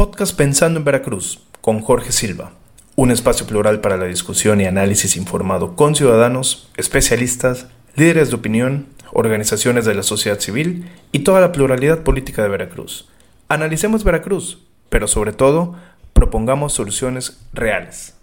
Podcast Pensando en Veracruz con Jorge Silva, un espacio plural para la discusión y análisis informado con ciudadanos, especialistas, líderes de opinión, organizaciones de la sociedad civil y toda la pluralidad política de Veracruz. Analicemos Veracruz, pero sobre todo propongamos soluciones reales.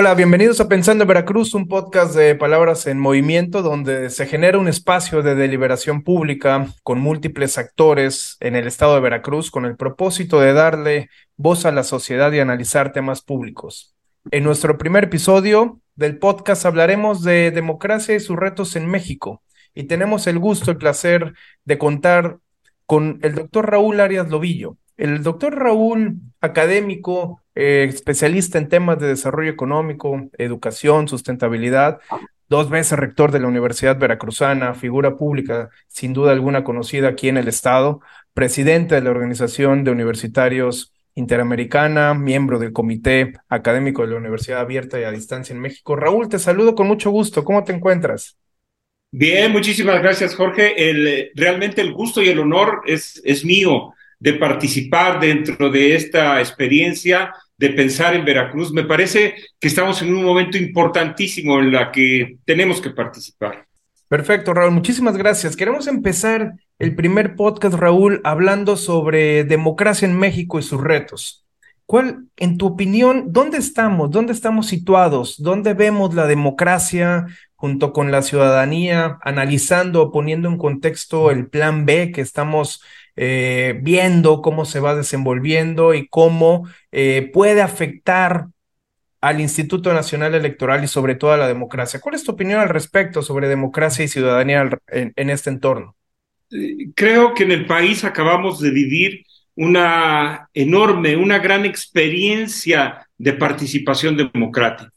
Hola, bienvenidos a Pensando en Veracruz, un podcast de palabras en movimiento donde se genera un espacio de deliberación pública con múltiples actores en el estado de Veracruz con el propósito de darle voz a la sociedad y analizar temas públicos. En nuestro primer episodio del podcast hablaremos de democracia y sus retos en México y tenemos el gusto, y placer de contar con el doctor Raúl Arias Lobillo. El doctor Raúl, académico, eh, especialista en temas de desarrollo económico, educación, sustentabilidad, dos veces rector de la Universidad Veracruzana, figura pública sin duda alguna conocida aquí en el estado, presidente de la Organización de Universitarios Interamericana, miembro del Comité Académico de la Universidad Abierta y a Distancia en México. Raúl, te saludo con mucho gusto. ¿Cómo te encuentras? Bien, muchísimas gracias, Jorge. El, realmente el gusto y el honor es, es mío de participar dentro de esta experiencia de pensar en Veracruz. Me parece que estamos en un momento importantísimo en la que tenemos que participar. Perfecto, Raúl. Muchísimas gracias. Queremos empezar el primer podcast, Raúl, hablando sobre democracia en México y sus retos. ¿Cuál, en tu opinión, dónde estamos? ¿Dónde estamos situados? ¿Dónde vemos la democracia junto con la ciudadanía, analizando, poniendo en contexto el plan B que estamos eh, viendo cómo se va desenvolviendo y cómo eh, puede afectar al Instituto Nacional Electoral y sobre todo a la democracia. ¿Cuál es tu opinión al respecto sobre democracia y ciudadanía en, este entorno? Creo que en el país acabamos de vivir una enorme, una gran experiencia de participación democrática.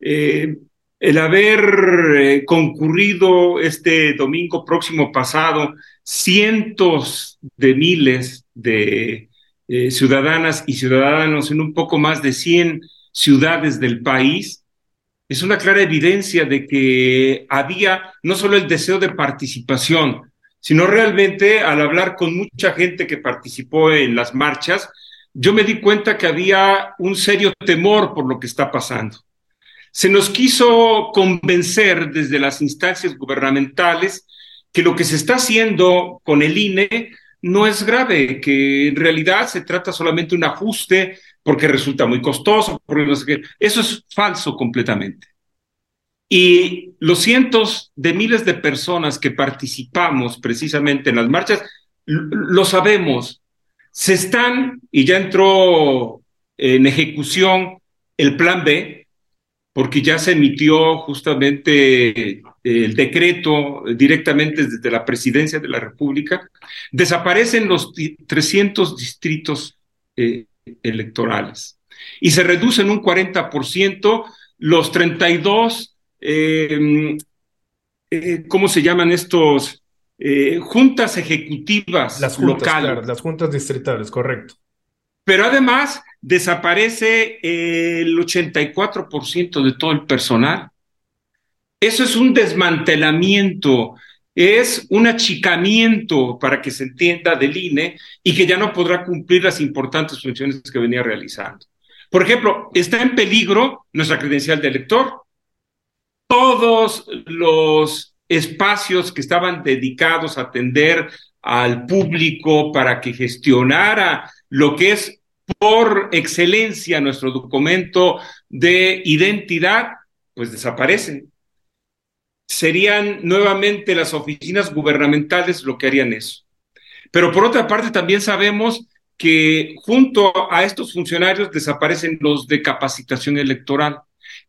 Eh, el haber concurrido este domingo próximo pasado cientos de miles de eh, ciudadanas y ciudadanos en un poco más de 100 ciudades del país, es una clara evidencia de que había no solo el deseo de participación, sino realmente al hablar con mucha gente que participó en las marchas, yo me di cuenta que había un serio temor por lo que está pasando. Se nos quiso convencer desde las instancias gubernamentales que lo que se está haciendo con el INE no es grave, que en realidad se trata solamente de un ajuste porque resulta muy costoso, porque no sé qué. Eso es falso completamente. Y los cientos de miles de personas que participamos precisamente en las marchas, lo sabemos, se están, y ya entró en ejecución el plan B, porque ya se emitió justamente eh, el decreto directamente desde la presidencia de la República, desaparecen los 300 distritos eh, electorales y se reducen un 40% los 32, eh, ¿cómo se llaman estos? juntas ejecutivas las locales. las juntas distritales, correcto. Pero además desaparece el 84% de todo el personal. Eso es un desmantelamiento, es un achicamiento para que se entienda del INE y que ya no podrá cumplir las importantes funciones que venía realizando. Por ejemplo, está en peligro nuestra credencial de elector. Todos los espacios que estaban dedicados a atender al público para que gestionara lo que es por excelencia nuestro documento de identidad, pues desaparecen. Serían nuevamente las oficinas gubernamentales lo que harían eso. Pero por otra parte, también sabemos que junto a estos funcionarios desaparecen los de capacitación electoral.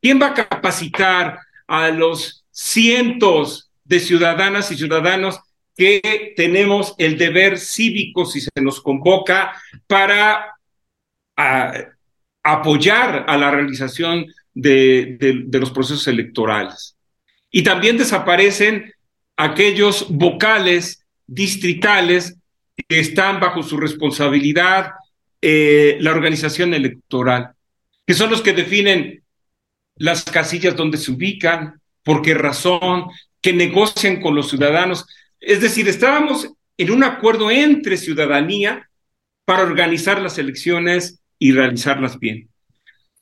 ¿Quién va a capacitar a los cientos de ciudadanas y ciudadanos que tenemos el deber cívico, si se nos convoca, para apoyar a la realización de, de los procesos electorales. Y también desaparecen aquellos vocales distritales que están bajo su responsabilidad eh, la organización electoral, que son los que definen las casillas donde se ubican, por qué razón, que negocian con los ciudadanos. Es decir, estábamos en un acuerdo entre ciudadanía para organizar las elecciones y realizarlas bien.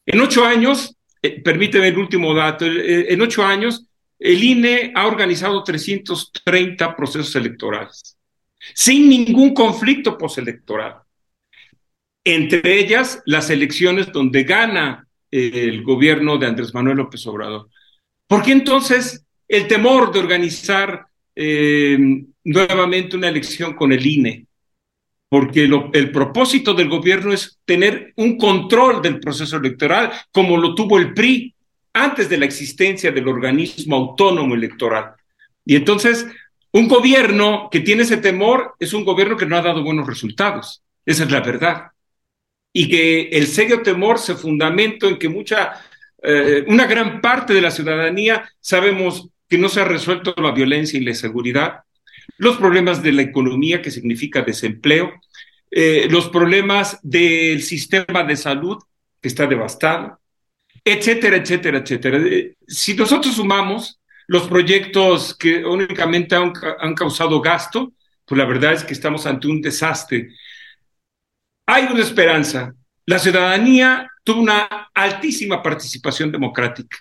En ocho años, eh, permíteme el último dato, eh, en ocho años el INE ha organizado 330 procesos electorales, sin ningún conflicto postelectoral. Entre ellas, las elecciones donde gana eh, el gobierno de Andrés Manuel López Obrador. ¿Por qué entonces el temor de organizar eh, nuevamente una elección con el INE? Porque el propósito del gobierno es tener un control del proceso electoral, como lo tuvo el PRI antes de la existencia del organismo autónomo electoral. Y entonces, un gobierno que tiene ese temor es un gobierno que no ha dado buenos resultados. Esa es la verdad. Y que el serio temor se fundamenta en que mucha, eh, una gran parte de la ciudadanía sabemos que no se ha resuelto la violencia y la seguridad, los problemas de la economía, que significa desempleo, eh, los problemas del sistema de salud, que está devastado, etcétera, etcétera, etcétera. Eh, si nosotros sumamos los proyectos que únicamente han, causado gasto, pues la verdad es que estamos ante un desastre. Hay una esperanza. La ciudadanía tuvo una altísima participación democrática.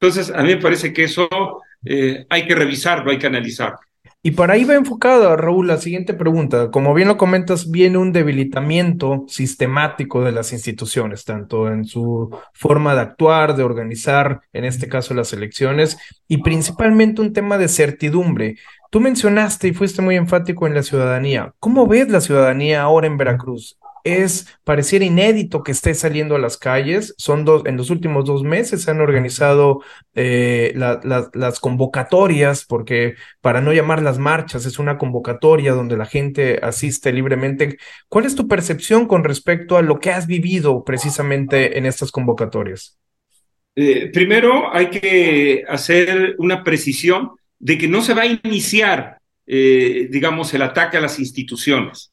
Entonces, a mí me parece que eso eh, hay que revisarlo, hay que analizarlo. Y para ahí va enfocada, Raúl, la siguiente pregunta. Como bien lo comentas, viene un debilitamiento sistemático de las instituciones, tanto en su forma de actuar, de organizar, en este caso las elecciones, y principalmente un tema de certidumbre. Tú mencionaste y fuiste muy enfático en la ciudadanía. ¿Cómo ves la ciudadanía ahora en Veracruz? Es, pareciera inédito que esté saliendo a las calles. Son dos, en los últimos dos meses se han organizado eh, las convocatorias, porque para no llamar las marchas, es una convocatoria donde la gente asiste libremente. ¿Cuál es tu percepción con respecto a lo que has vivido precisamente en estas convocatorias? Eh, primero hay que hacer una precisión de que no se va a iniciar, eh, digamos, el ataque a las instituciones,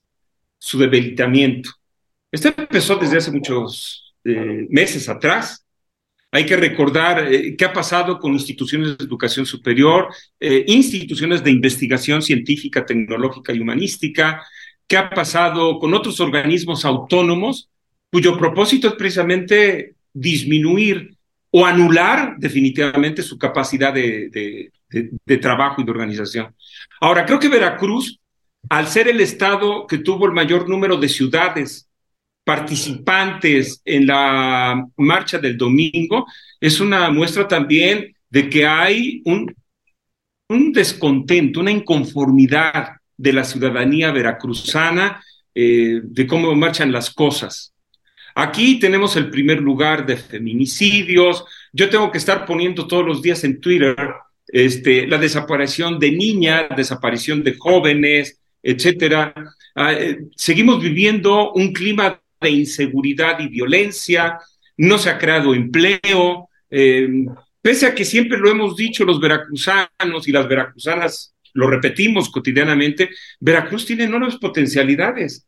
su debilitamiento. Esto empezó desde hace muchos eh, meses atrás. Hay que recordar eh, qué ha pasado con instituciones de educación superior, eh, instituciones de investigación científica, tecnológica y humanística, qué ha pasado con otros organismos autónomos cuyo propósito es precisamente disminuir o anular definitivamente su capacidad de, de trabajo y de organización. Ahora, creo que Veracruz, al ser el estado que tuvo el mayor número de ciudades participantes en la marcha del domingo es una muestra también de que hay un, un descontento, una inconformidad de la ciudadanía veracruzana eh, de cómo marchan las cosas. Aquí tenemos el primer lugar de feminicidios. Yo tengo que estar poniendo todos los días en Twitter este, la desaparición de niñas, desaparición de jóvenes, etcétera. Ah, eh, seguimos viviendo un clima de inseguridad y violencia, no se ha creado empleo, eh, pese a que siempre lo hemos dicho los veracruzanos y las veracruzanas, lo repetimos cotidianamente, Veracruz tiene enormes potencialidades,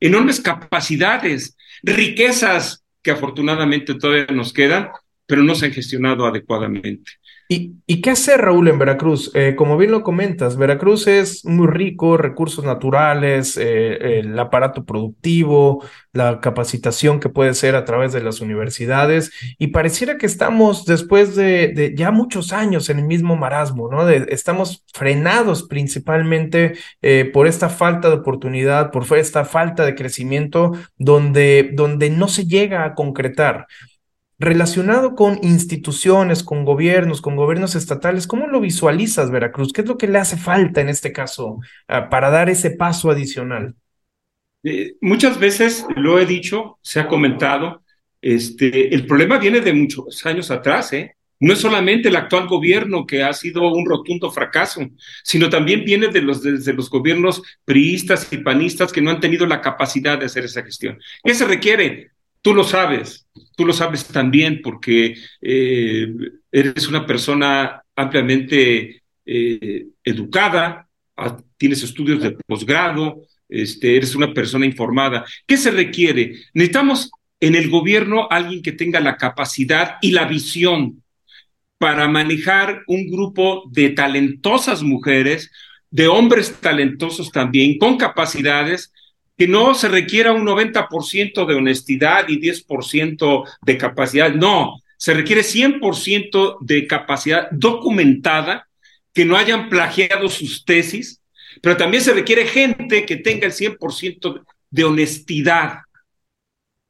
enormes capacidades, riquezas que afortunadamente todavía nos quedan, pero no se han gestionado adecuadamente. ¿Y, qué hacer, Raúl, en Veracruz? Eh, como bien lo comentas, Veracruz es muy rico, recursos naturales, eh, el aparato productivo, la capacitación que puede ser a través de las universidades, y pareciera que estamos después de, ya muchos años en el mismo marasmo, ¿no? estamos frenados principalmente eh, por esta falta de oportunidad, por esta falta de crecimiento, donde, donde no se llega a concretar relacionado con instituciones, con gobiernos, con gobiernos estatales, ¿cómo lo visualizas, Veracruz? ¿Qué es lo que le hace falta en este caso ah, para dar ese paso adicional? Eh, muchas veces lo he dicho, se ha comentado, este, el problema viene de muchos años atrás, ¿eh? no es solamente el actual gobierno que ha sido un rotundo fracaso, sino también viene de los, los gobiernos priistas y panistas que no han tenido la capacidad de hacer esa gestión. ¿Qué se requiere? Tú lo sabes, tú lo sabes también porque eh, eres una persona ampliamente eh, educada, ah, tienes estudios de posgrado, este, eres una persona informada. ¿Qué se requiere? Necesitamos en el gobierno alguien que tenga la capacidad y la visión para manejar un grupo de talentosas mujeres, de hombres talentosos también, con capacidades, que no se requiera un 90% de honestidad y 10% de capacidad, no, se requiere 100% de capacidad documentada, que no hayan plagiado sus tesis, pero también se requiere gente que tenga el 100% de honestidad.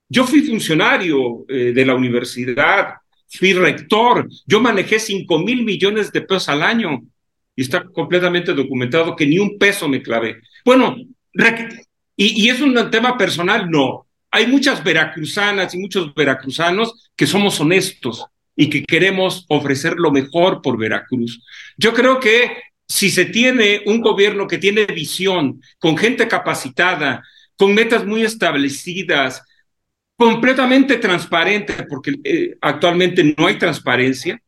Yo fui funcionario eh, de la universidad, fui rector, yo manejé 5 mil millones de pesos al año y está completamente documentado que ni un peso me clavé. Bueno, y, y es un tema personal, no. Hay muchas veracruzanas y muchos veracruzanos que somos honestos y que queremos ofrecer lo mejor por Veracruz. Yo creo que si se tiene un gobierno que tiene visión, con gente capacitada, con metas muy establecidas, completamente transparente, porque eh, actualmente no hay transparencia,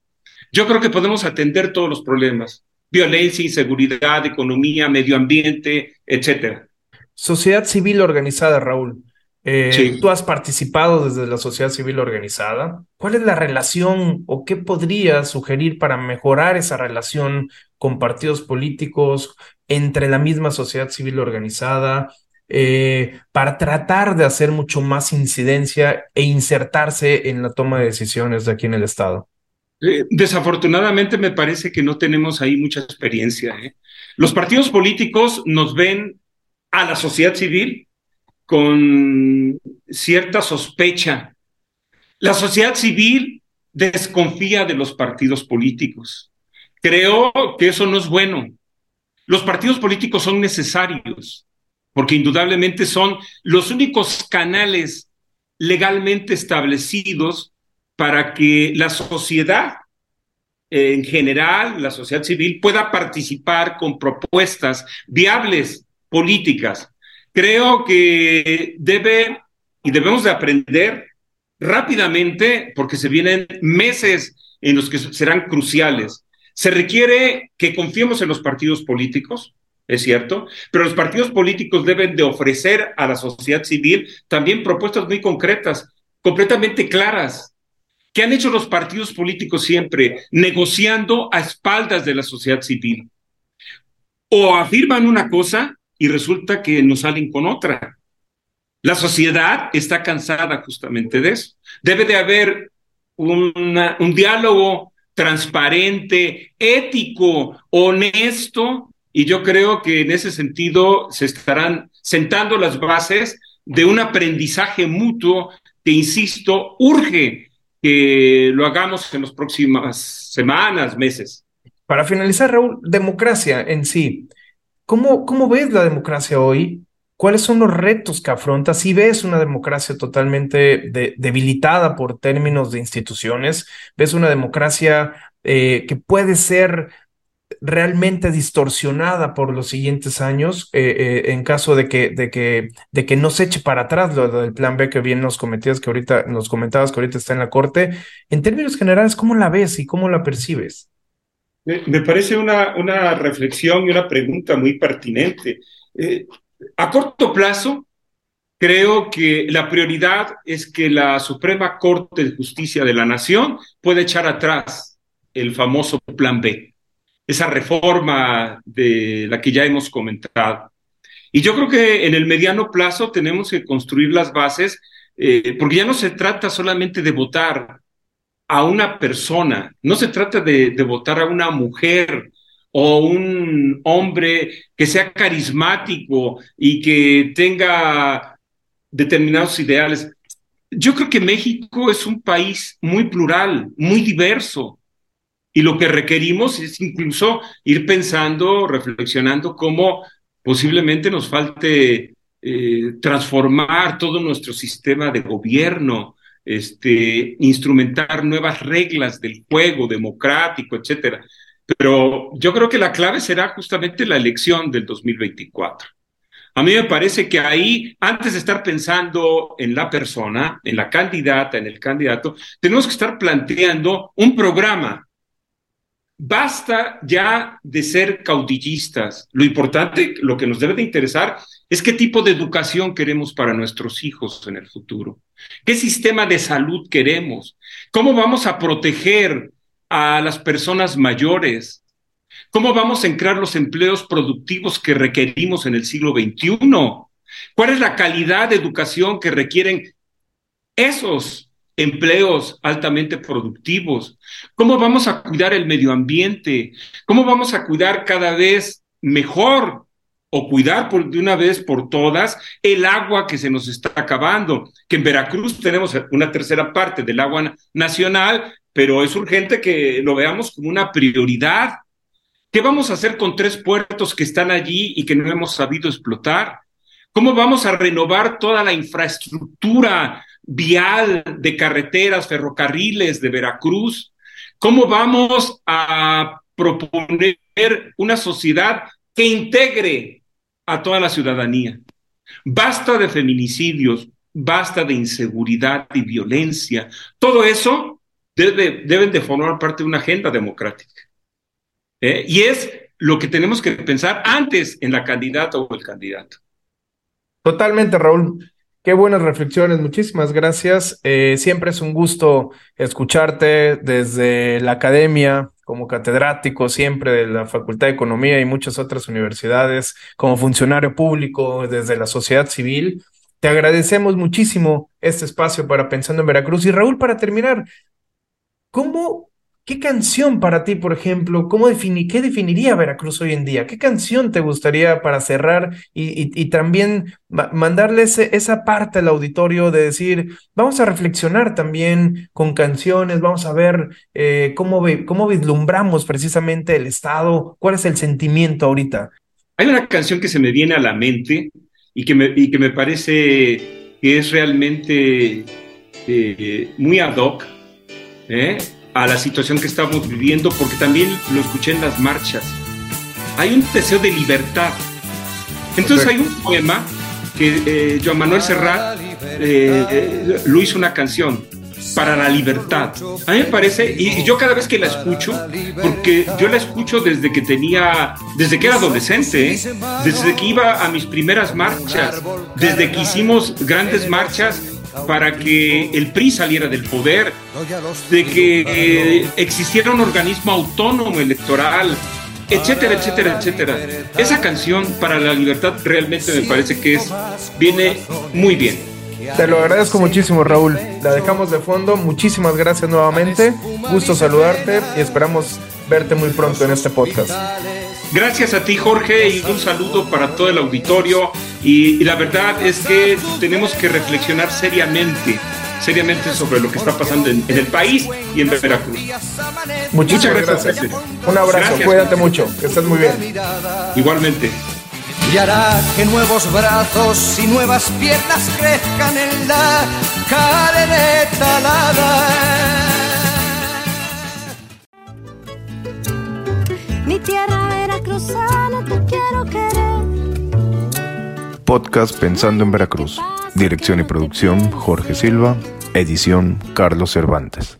yo creo que podemos atender todos los problemas, violencia, inseguridad, economía, medio ambiente, etcétera. Sociedad civil organizada, Raúl. Eh, Tú has participado desde la sociedad civil organizada. ¿Cuál es la relación o qué podrías sugerir para mejorar esa relación con partidos políticos entre la misma sociedad civil organizada? Eh, para tratar de hacer mucho más incidencia e insertarse en la toma de decisiones de aquí en el Estado? Eh, desafortunadamente me parece que no tenemos ahí mucha experiencia. Los partidos políticos nos ven a la sociedad civil con cierta sospecha. La sociedad civil desconfía de los partidos políticos. Creo que eso no es bueno. Los partidos políticos son necesarios porque indudablemente son los únicos canales legalmente establecidos para que la sociedad en general, la sociedad civil, pueda participar con propuestas viables políticas. Creo que debe y debemos de aprender rápidamente, porque se vienen meses en los que serán cruciales. Se requiere que confiemos en los partidos políticos, es cierto, pero los partidos políticos deben de ofrecer a la sociedad civil también propuestas muy concretas, completamente claras. ¿Qué han hecho los partidos políticos siempre? Negociando a espaldas de la sociedad civil. O afirman una cosa y resulta que nos salen con otra. La sociedad está cansada justamente de eso. Debe de haber un diálogo transparente, ético, honesto y yo creo que en ese sentido se estarán sentando las bases de un aprendizaje mutuo que, insisto, urge que lo hagamos en las próximas semanas, meses. Para finalizar, Raúl, democracia en sí. ¿Cómo, cómo ves la democracia hoy? ¿Cuáles son los retos que afronta? Si ves una democracia totalmente debilitada por términos de instituciones, ves una democracia eh, que puede ser realmente distorsionada por los siguientes años eh, eh, en caso de que, de, que, de que no se eche para atrás lo, del plan B que bien nos cometías que ahorita nos comentabas que ahorita está en la corte. En términos generales, ¿cómo la ves y cómo la percibes? Me parece una, una reflexión y una pregunta muy pertinente. Eh, a corto plazo, creo que la prioridad es que la Suprema Corte de Justicia de la Nación pueda echar atrás el famoso plan B esa reforma de la que ya hemos comentado. Y yo creo que en el mediano plazo tenemos que construir las bases, eh, porque ya no se trata solamente de votar a una persona, no se trata de, votar a una mujer o un hombre que sea carismático y que tenga determinados ideales. Yo creo que México es un país muy plural, muy diverso, y lo que requerimos es incluso ir pensando, reflexionando cómo posiblemente nos falte eh, transformar todo nuestro sistema de gobierno, este, instrumentar nuevas reglas del juego democrático, etcétera. Pero yo creo que la clave será justamente la elección del 2024. A mí me parece que ahí, antes de estar pensando en la persona, en la candidata, en el candidato, tenemos que estar planteando un programa. Basta ya de ser caudillistas. Lo importante, lo que nos debe de interesar es qué tipo de educación queremos para nuestros hijos en el futuro. ¿Qué sistema de salud queremos? ¿Cómo vamos a proteger a las personas mayores? ¿Cómo vamos a crear los empleos productivos que requerimos en el siglo XXI? ¿Cuál es la calidad de educación que requieren esos empleos altamente productivos? ¿Cómo vamos a cuidar el medio ambiente? ¿Cómo vamos a cuidar cada vez mejor o cuidar por, de una vez por todas el agua que se nos está acabando? Que en Veracruz tenemos una tercera parte del agua nacional, pero es urgente que lo veamos como una prioridad ¿Qué vamos a hacer con tres puertos que están allí y que no hemos sabido explotar? ¿Cómo vamos a renovar toda la infraestructura vial de carreteras, ferrocarriles de Veracruz? ¿Cómo vamos a proponer una sociedad que integre a toda la ciudadanía? Basta de feminicidios, basta de inseguridad y violencia. Todo eso debe, deben de formar parte de una agenda democrática. ¿eh? Y es lo que tenemos que pensar antes en la candidata o el candidato. Totalmente, Raúl. Qué buenas reflexiones, muchísimas gracias. Eh, siempre es un gusto escucharte desde la academia, como catedrático siempre de la Facultad de Economía y muchas otras universidades, como funcionario público desde la sociedad civil. Te agradecemos muchísimo este espacio para Pensando en Veracruz. Y Raúl, para terminar, ¿cómo ¿Qué canción para ti, por ejemplo, cómo qué definiría Veracruz hoy en día? ¿Qué canción te gustaría para cerrar y, también mandarles esa parte al auditorio de decir, vamos a reflexionar también con canciones, vamos a ver eh, cómo, cómo vislumbramos precisamente el Estado, cuál es el sentimiento ahorita? Hay una canción que se me viene a la mente y que me, y que me parece que es realmente eh, muy ad hoc. ¿eh? A la situación que estamos viviendo, porque también lo escuché en las marchas. Hay un deseo de libertad. Entonces hay un poema que eh, Joan Manuel Serrat eh, eh, lo hizo una canción para la libertad. A mí me parece, y, yo cada vez que la escucho, porque yo la escucho desde que tenía, desde que era adolescente, desde que iba a mis primeras marchas, desde que hicimos grandes marchas para que el PRI saliera del poder, de que existiera un organismo autónomo electoral, etcétera, etcétera, etcétera. Esa canción para la libertad realmente me parece que es viene muy bien. Te lo agradezco muchísimo, Raúl. La dejamos de fondo. Muchísimas gracias nuevamente. Gusto saludarte y esperamos verte muy pronto en este podcast. Gracias a ti, Jorge, y un saludo para todo el auditorio. Y, la verdad es que tenemos que reflexionar seriamente, seriamente sobre lo que está pasando en, el país y en Veracruz. Muchas gracias. Un abrazo, cuídate mucho, que estés muy bien. Igualmente. Y hará que nuevos brazos y nuevas piernas crezcan en la cadena alada. Mi tierra veracruzana, te quiero querer. Podcast Pensando en Veracruz. Dirección y producción Jorge Silva. Edición Carlos Cervantes.